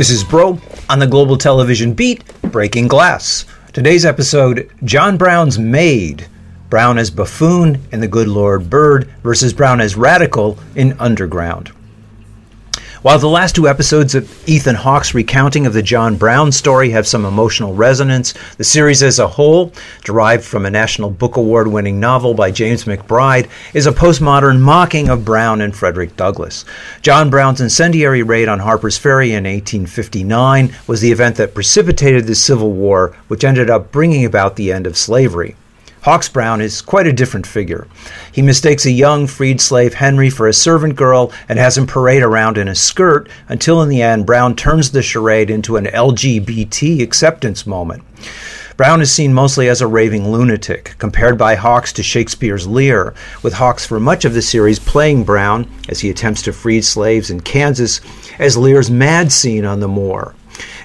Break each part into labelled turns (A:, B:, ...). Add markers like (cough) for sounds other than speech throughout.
A: This is Broe on the Global Television Beat, Breaking Glass. Today's episode John Brown's Maid. Brown as buffoon in The Good Lord Bird versus Brown as radical in Underground. While the last two episodes of Ethan Hawke's recounting of the John Brown story have some emotional resonance, the series as a whole, derived from a National Book Award winning novel by James McBride, is a postmodern mocking of Brown and Frederick Douglass. John Brown's incendiary raid on Harper's Ferry in 1859 was the event that precipitated the Civil War, which ended up bringing about the end of slavery. Hawke's Brown is quite a different figure. He mistakes a young freed slave Henry for a servant girl and has him parade around in a skirt until in the end Brown turns the charade into an LGBT acceptance moment. Brown is seen mostly as a raving lunatic, compared by Hawks to Shakespeare's Lear, with Hawks for much of the series playing Brown as he attempts to free slaves in Kansas as Lear's mad scene on the moor.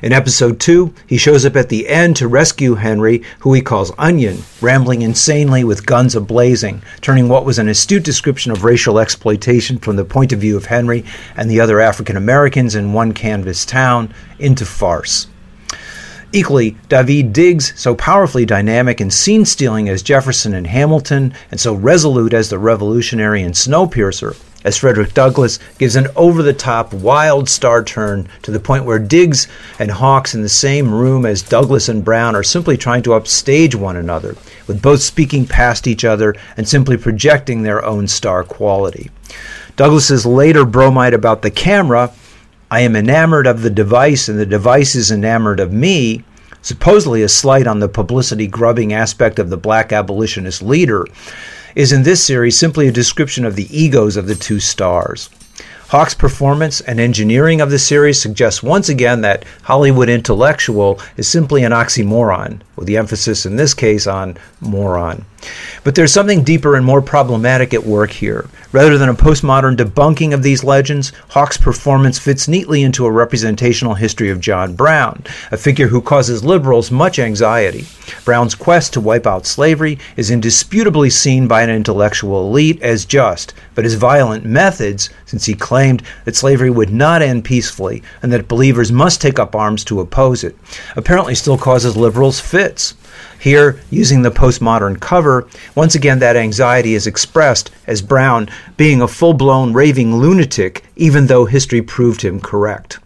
A: In episode 2, he shows up at the end to rescue Henry, who he calls Onion, rambling insanely with guns ablazing, turning what was an astute description of racial exploitation from the point of view of Henry and the other African Americans in one canvas town into farce. Equally, Daveed Diggs, so powerfully dynamic and scene stealing as Jefferson and Hamilton, and so resolute as the revolutionary and Snowpiercer, as Frederick Douglass gives an over the top, wild star turn to the point where Diggs and Hawks in the same room as Douglass and Brown are simply trying to upstage one another, with both speaking past each other and simply projecting their own star quality. Douglass's later bromide about the camera, I am enamored of the device and the device is enamored of me, supposedly a slight on the publicity grubbing aspect of the black abolitionist leader, is in this series simply a description of the egos of the two stars. Hawke's performance and engineering of the series suggests once again that Hollywood intellectual is simply an oxymoron, with the emphasis in this case on moron. But there's something deeper and more problematic at work here. Rather than a postmodern debunking of these legends, Hawke's performance fits neatly into a representational history of John Brown, a figure who causes liberals much anxiety. Brown's quest to wipe out slavery is indisputably seen by an intellectual elite as just, but his violent methods, since he claimed that slavery would not end peacefully and that believers must take up arms to oppose it, apparently still causes liberals. Here, using the postmodern cover, once again that anxiety is expressed as Brown being a full blown raving lunatic, even though history proved him correct.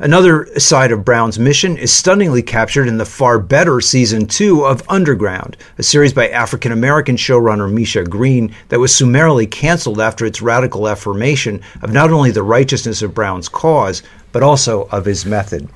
A: Another side of Brown's mission is stunningly captured in the far better season 2 of Underground, a series by African American showrunner Misha Green that was summarily canceled after its radical affirmation of not only the righteousness of Brown's cause, but also of his method.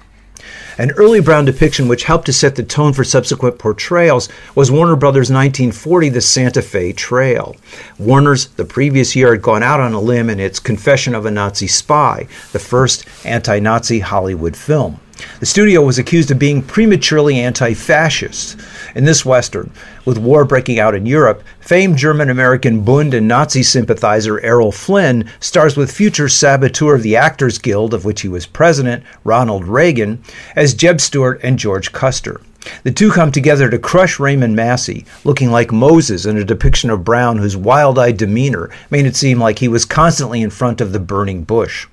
A: An early Brown depiction which helped to set the tone for subsequent portrayals was Warner Brothers' 1940 The Santa Fe Trail. Warner's the previous year had gone out on a limb in its Confession of a Nazi Spy, the first anti Nazi Hollywood film. The studio was accused of being prematurely anti fascist. In this Western, with war breaking out in Europe, famed German American Bund and Nazi sympathizer Errol Flynn stars with future saboteur of the Actors Guild, of which he was president, Ronald Reagan, as Jeb Stuart and George Custer. The two come together to crush Raymond Massey, looking like Moses in a depiction of Brown, whose wild eyed demeanor made it seem like he was constantly in front of the burning bush.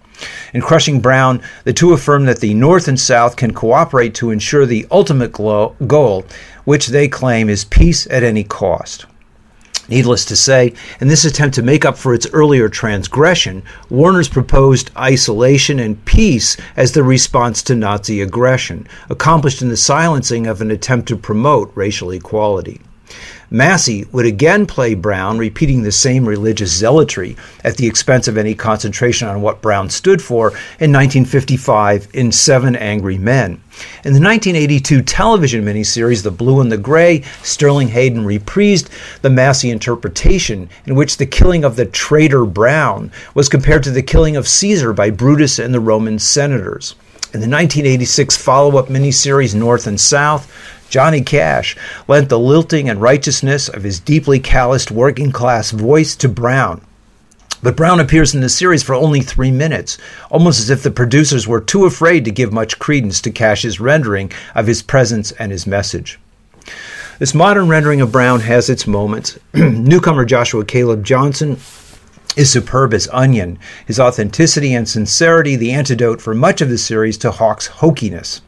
A: In crushing Brown, the two affirm that the North and South can cooperate to ensure the ultimate goal, which they claim is peace at any cost. Needless to say, in this attempt to make up for its earlier transgression, Warner's proposed isolation and peace as the response to Nazi aggression, accomplished in the silencing of an attempt to promote racial equality. Massey would again play Brown, repeating the same religious zealotry at the expense of any concentration on what Brown stood for in 1955 in Seven Angry Men. In the 1982 television miniseries The Blue and the Gray, Sterling Hayden reprised the Massey interpretation in which the killing of the traitor Brown was compared to the killing of Caesar by Brutus and the Roman senators. In the 1986 follow up miniseries North and South, Johnny Cash lent the lilting and righteousness of his deeply calloused working class voice to Brown. But Brown appears in the series for only three minutes, almost as if the producers were too afraid to give much credence to Cash's rendering of his presence and his message. This modern rendering of Brown has its moments. (clears throat) Newcomer Joshua Caleb Johnson is superb as Onion, his authenticity and sincerity the antidote for much of the series to Hawke's hokiness.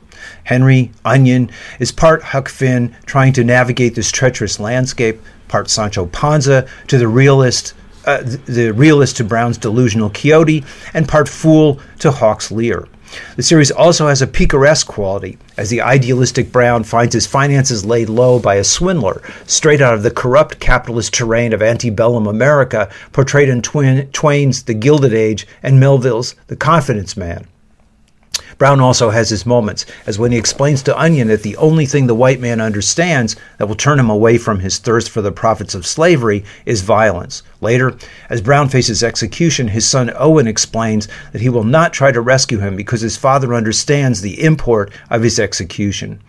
A: Henry, Onion, is part Huck Finn trying to navigate this treacherous landscape, part Sancho Panza to the realist, uh, the realist to Brown's delusional Quixote, and part fool to Hawke's Lear. The series also has a picaresque quality, as the idealistic Brown finds his finances laid low by a swindler, straight out of the corrupt capitalist terrain of antebellum America, portrayed in Twain's The Gilded Age and Melville's The Confidence Man. Brown also has his moments, as when he explains to Onion that the only thing the white man understands that will turn him away from his thirst for the profits of slavery is violence. Later, as Brown faces execution, his son Owen explains that he will not try to rescue him because his father understands the import of his execution.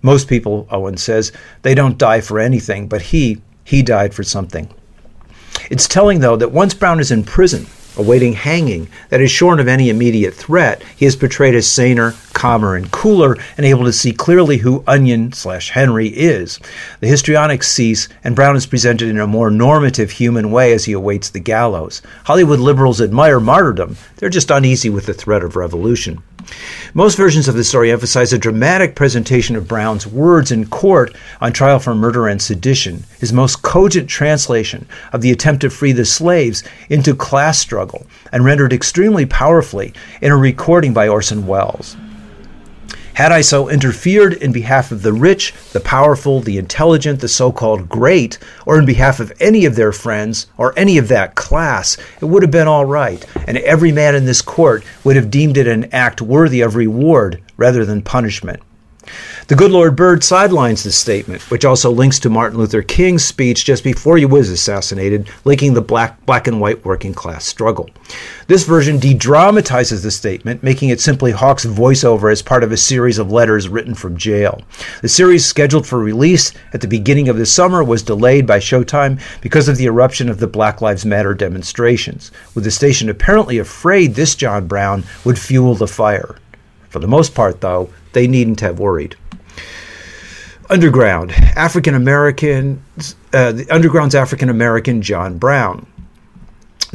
A: Most people, Owen says, they don't die for anything, but he, he died for something. It's telling, though, that once Brown is in prison, awaiting hanging that is shorn of any immediate threat, he is portrayed as saner, calmer, and cooler, and able to see clearly who Onion slash Henry is. The histrionics cease, and Brown is presented in a more normative human way as he awaits the gallows. Hollywood liberals admire martyrdom, they're just uneasy with the threat of revolution. Most versions of the story emphasize a dramatic presentation of Brown's words in court on trial for murder and sedition, his most cogent translation of the attempt to free the slaves into class struggle, and rendered extremely powerfully in a recording by Orson Welles. Had I so interfered in behalf of the rich, the powerful, the intelligent, the so called great, or in behalf of any of their friends, or any of that class, it would have been all right, and every man in this court would have deemed it an act worthy of reward rather than punishment. The good Lord Bird sidelines this statement, which also links to Martin Luther King's speech just before he was assassinated, linking the black, black and white working class struggle. This version de dramatizes the statement, making it simply Hawke's voiceover as part of a series of letters written from jail. The series, scheduled for release at the beginning of the summer, was delayed by Showtime because of the eruption of the Black Lives Matter demonstrations, with the station apparently afraid this John Brown would fuel the fire. For the most part, though, they needn't have worried. Underground, African American, uh, the Underground's African American John Brown.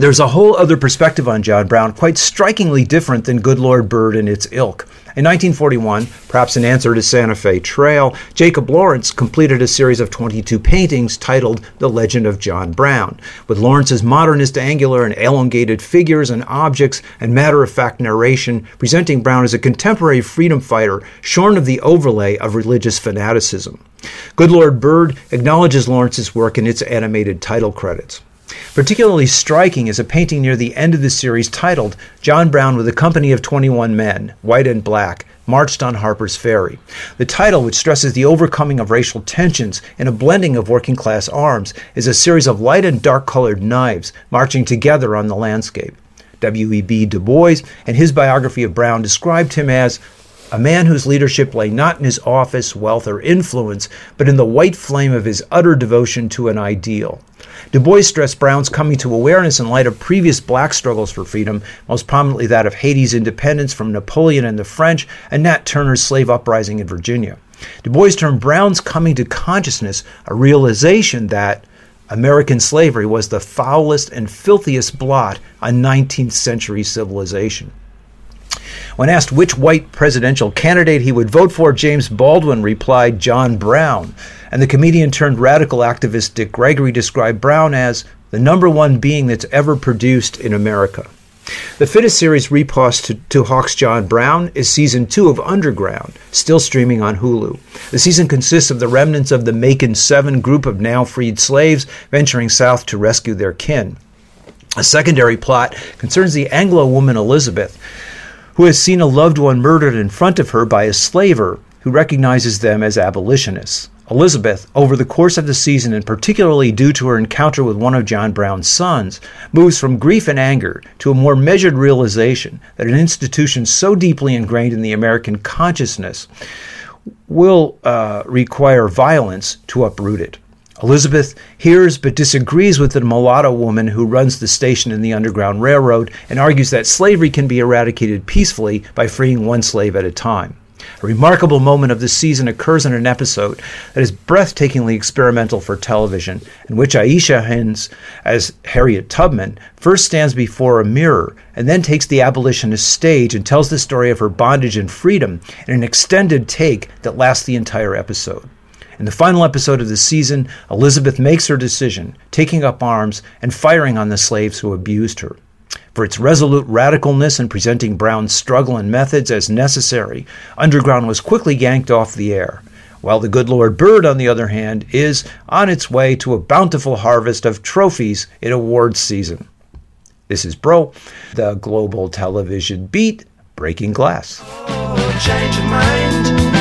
A: There's a whole other perspective on John Brown, quite strikingly different than Good Lord Bird and its ilk. In 1941, perhaps in answer to Santa Fe Trail, Jacob Lawrence completed a series of 22 paintings titled The Legend of John Brown, with Lawrence's modernist angular and elongated figures and objects and matter of fact narration presenting Brown as a contemporary freedom fighter shorn of the overlay of religious fanaticism. Good Lord Bird acknowledges Lawrence's work in its animated title credits. Particularly striking is a painting near the end of the series titled John Brown with a company of 21 men, white and black, marched on Harper's Ferry. The title, which stresses the overcoming of racial tensions and a blending of working class arms, is a series of light and dark colored knives marching together on the landscape. W.E.B. Du Bois, in his biography of Brown, described him as a man whose leadership lay not in his office, wealth, or influence, but in the white flame of his utter devotion to an ideal. Du Bois stressed Brown's coming to awareness in light of previous black struggles for freedom, most prominently that of Haiti's independence from Napoleon and the French, and Nat Turner's slave uprising in Virginia. Du Bois termed Brown's coming to consciousness a realization that American slavery was the foulest and filthiest blot on 19th century civilization. When asked which white presidential candidate he would vote for, James Baldwin replied John Brown. And the comedian turned radical activist Dick Gregory described Brown as the number one being that's ever produced in America. The fittest series repost to, to Hawke's John Brown is season two of Underground, still streaming on Hulu. The season consists of the remnants of the Macon Seven group of now freed slaves venturing south to rescue their kin. A secondary plot concerns the Anglo woman Elizabeth, who has seen a loved one murdered in front of her by a slaver who recognizes them as abolitionists. Elizabeth, over the course of the season, and particularly due to her encounter with one of John Brown's sons, moves from grief and anger to a more measured realization that an institution so deeply ingrained in the American consciousness will uh, require violence to uproot it. Elizabeth hears but disagrees with the mulatto woman who runs the station in the Underground Railroad and argues that slavery can be eradicated peacefully by freeing one slave at a time. A remarkable moment of this season occurs in an episode that is breathtakingly experimental for television, in which Aisha Hinds, as Harriet Tubman, first stands before a mirror and then takes the abolitionist stage and tells the story of her bondage and freedom in an extended take that lasts the entire episode. In the final episode of the season, Elizabeth makes her decision, taking up arms and firing on the slaves who abused her. For its resolute radicalness in presenting Brown's struggle and methods as necessary, Underground was quickly yanked off the air, while The Good Lord Bird, on the other hand, is on its way to a bountiful harvest of trophies in awards season. This is Broe, the global television beat, Breaking Glass.
B: Dennis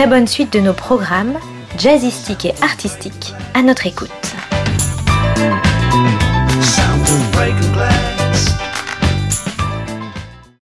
B: Très bonne suite de nos programmes jazzistique et artistique à notre écoute.